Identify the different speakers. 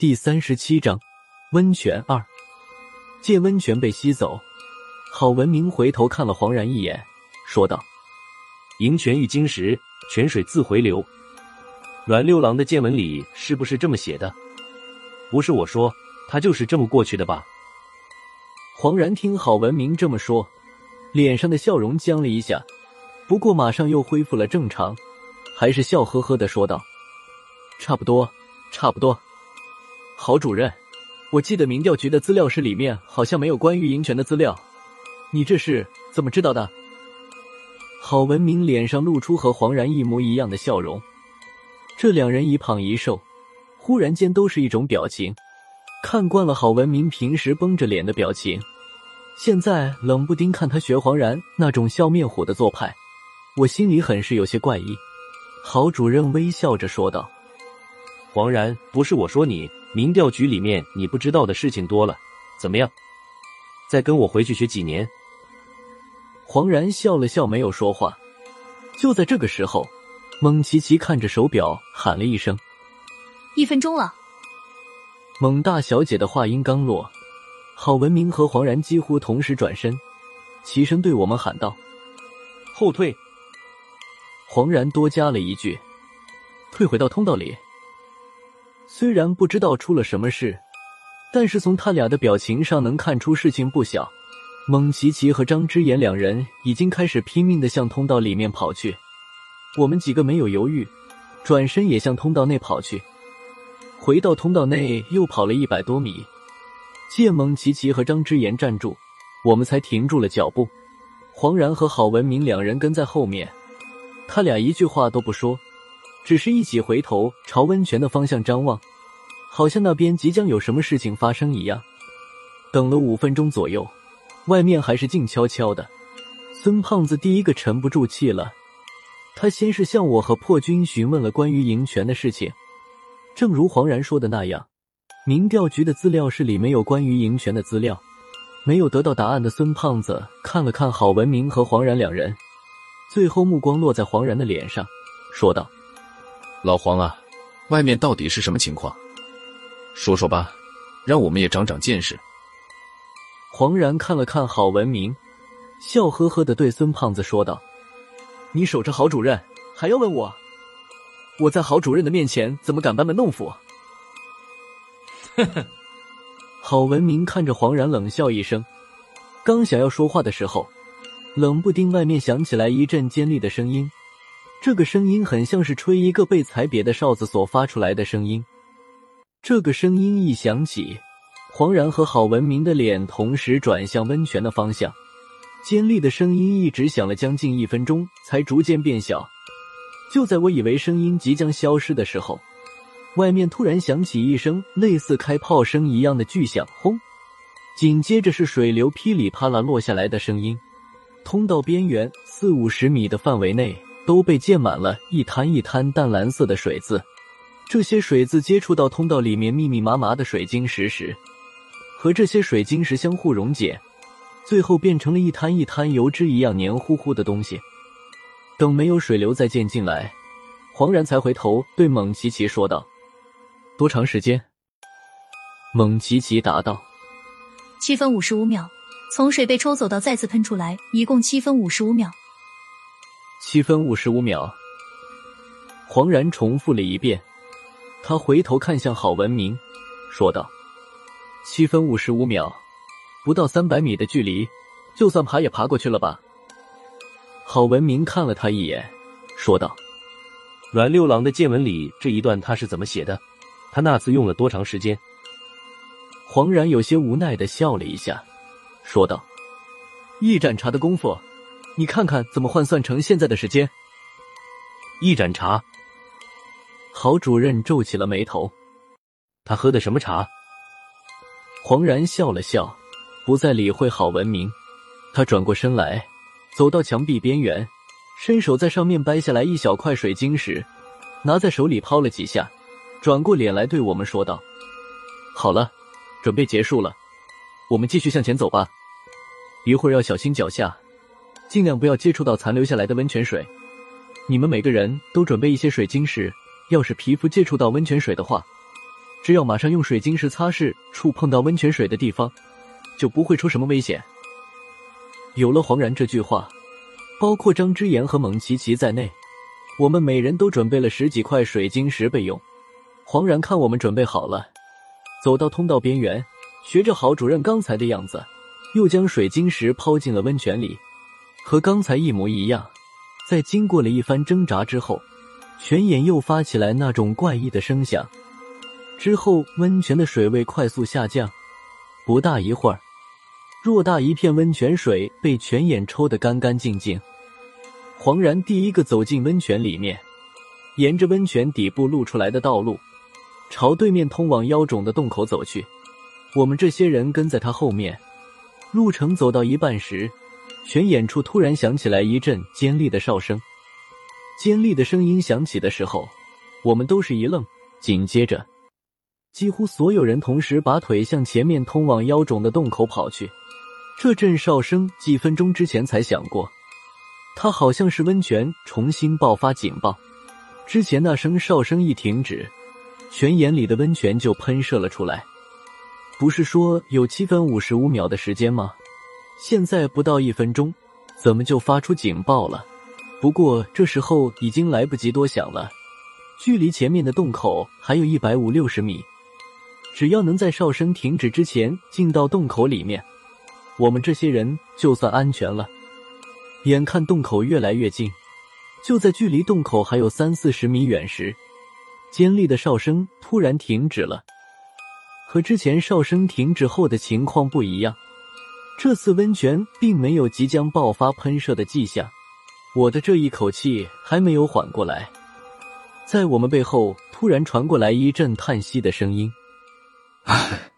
Speaker 1: 第三十七章温泉二。借温泉被吸走，郝文明回头看了黄然一眼，说道：“
Speaker 2: 银泉遇金石，泉水自回流。阮六郎的见闻里是不是这么写的？不是我说，他就是这么过去的吧？”
Speaker 1: 黄然听郝文明这么说，脸上的笑容僵了一下，不过马上又恢复了正常，还是笑呵呵的说道：“差不多，差不多。”郝主任，我记得民调局的资料室里面好像没有关于银泉的资料，你这是怎么知道的？郝文明脸上露出和黄然一模一样的笑容，这两人一胖一瘦，忽然间都是一种表情。看惯了郝文明平时绷着脸的表情，现在冷不丁看他学黄然那种笑面虎的做派，我心里很是有些怪异。郝主任微笑着说道：“
Speaker 2: 黄然，不是我说你。”民调局里面你不知道的事情多了，怎么样？再跟我回去学几年？
Speaker 1: 黄然笑了笑，没有说话。就在这个时候，蒙奇奇看着手表喊了一声：“
Speaker 3: 一分钟了。”
Speaker 1: 蒙大小姐的话音刚落，郝文明和黄然几乎同时转身，齐声对我们喊道：“
Speaker 2: 后退！”
Speaker 1: 黄然多加了一句：“退回到通道里。”虽然不知道出了什么事，但是从他俩的表情上能看出事情不小。蒙奇奇和张之言两人已经开始拼命的向通道里面跑去，我们几个没有犹豫，转身也向通道内跑去。回到通道内又跑了一百多米，见蒙奇奇和张之言站住，我们才停住了脚步。黄然和郝文明两人跟在后面，他俩一句话都不说。只是一起回头朝温泉的方向张望，好像那边即将有什么事情发生一样。等了五分钟左右，外面还是静悄悄的。孙胖子第一个沉不住气了，他先是向我和破军询问了关于银泉的事情。正如黄然说的那样，民调局的资料室里没有关于银泉的资料。没有得到答案的孙胖子看了看郝文明和黄然两人，最后目光落在黄然的脸上，说道。
Speaker 4: 老黄啊，外面到底是什么情况？说说吧，让我们也长长见识。
Speaker 1: 黄然看了看郝文明，笑呵呵的对孙胖子说道：“你守着郝主任，还要问我？我在郝主任的面前怎么敢班门弄斧？”
Speaker 2: 呵呵。
Speaker 1: 郝文明看着黄然冷笑一声，刚想要说话的时候，冷不丁外面响起来一阵尖利的声音。这个声音很像是吹一个被踩瘪的哨子所发出来的声音。这个声音一响起，黄然和郝文明的脸同时转向温泉的方向。尖利的声音一直响了将近一分钟，才逐渐变小。就在我以为声音即将消失的时候，外面突然响起一声类似开炮声一样的巨响，轰！紧接着是水流噼里啪啦落下来的声音。通道边缘四五十米的范围内。都被溅满了一滩一滩淡蓝色的水渍，这些水渍接触到通道里面密密麻麻的水晶石时，和这些水晶石相互溶解，最后变成了一滩一滩油脂一样黏糊糊的东西。等没有水流再溅进来，黄然才回头对蒙奇奇说道：“多长时间？”蒙奇奇答道：“
Speaker 3: 七分五十五秒，从水被抽走到再次喷出来，一共七分五十五秒。”
Speaker 1: 七分五十五秒，黄然重复了一遍。他回头看向郝文明，说道：“七分五十五秒，不到三百米的距离，就算爬也爬过去了吧？”郝文明看了他一眼，说道：“
Speaker 2: 阮六郎的见闻里这一段他是怎么写的？他那次用了多长时间？”
Speaker 1: 黄然有些无奈的笑了一下，说道：“一盏茶的功夫。”你看看怎么换算成现在的时间？
Speaker 2: 一盏茶。
Speaker 1: 郝主任皱起了眉头。
Speaker 2: 他喝的什么茶？
Speaker 1: 黄然笑了笑，不再理会郝文明。他转过身来，走到墙壁边缘，伸手在上面掰下来一小块水晶石，拿在手里抛了几下，转过脸来对我们说道：“好了，准备结束了，我们继续向前走吧。一会儿要小心脚下。”尽量不要接触到残留下来的温泉水。你们每个人都准备一些水晶石，要是皮肤接触到温泉水的话，只要马上用水晶石擦拭触碰到温泉水的地方，就不会出什么危险。有了黄然这句话，包括张之言和蒙奇奇在内，我们每人都准备了十几块水晶石备用。黄然看我们准备好了，走到通道边缘，学着郝主任刚才的样子，又将水晶石抛进了温泉里，和刚才一模一样。在经过了一番挣扎之后，泉眼又发起来那种怪异的声响。之后，温泉的水位快速下降，不大一会儿，偌大一片温泉水被泉眼抽得干干净净。黄然第一个走进温泉里面，沿着温泉底部露出来的道路，朝对面通往妖种的洞口走去。我们这些人跟在他后面。路程走到一半时，泉眼处突然响起来一阵尖利的哨声。尖利的声音响起的时候，我们都是一愣，紧接着。几乎所有人同时把腿向前面通往妖种的洞口跑去。这阵哨声几分钟之前才响过，它好像是温泉重新爆发警报。之前那声哨声一停止，泉眼里的温泉就喷射了出来。不是说有七分五十五秒的时间吗？现在不到一分钟，怎么就发出警报了？不过这时候已经来不及多想了，距离前面的洞口还有一百五六十米。只要能在哨声停止之前进到洞口里面，我们这些人就算安全了。眼看洞口越来越近，就在距离洞口还有三四十米远时，尖利的哨声突然停止了。和之前哨声停止后的情况不一样，这次温泉并没有即将爆发喷射的迹象。我的这一口气还没有缓过来，在我们背后突然传过来一阵叹息的声音。
Speaker 4: 唉。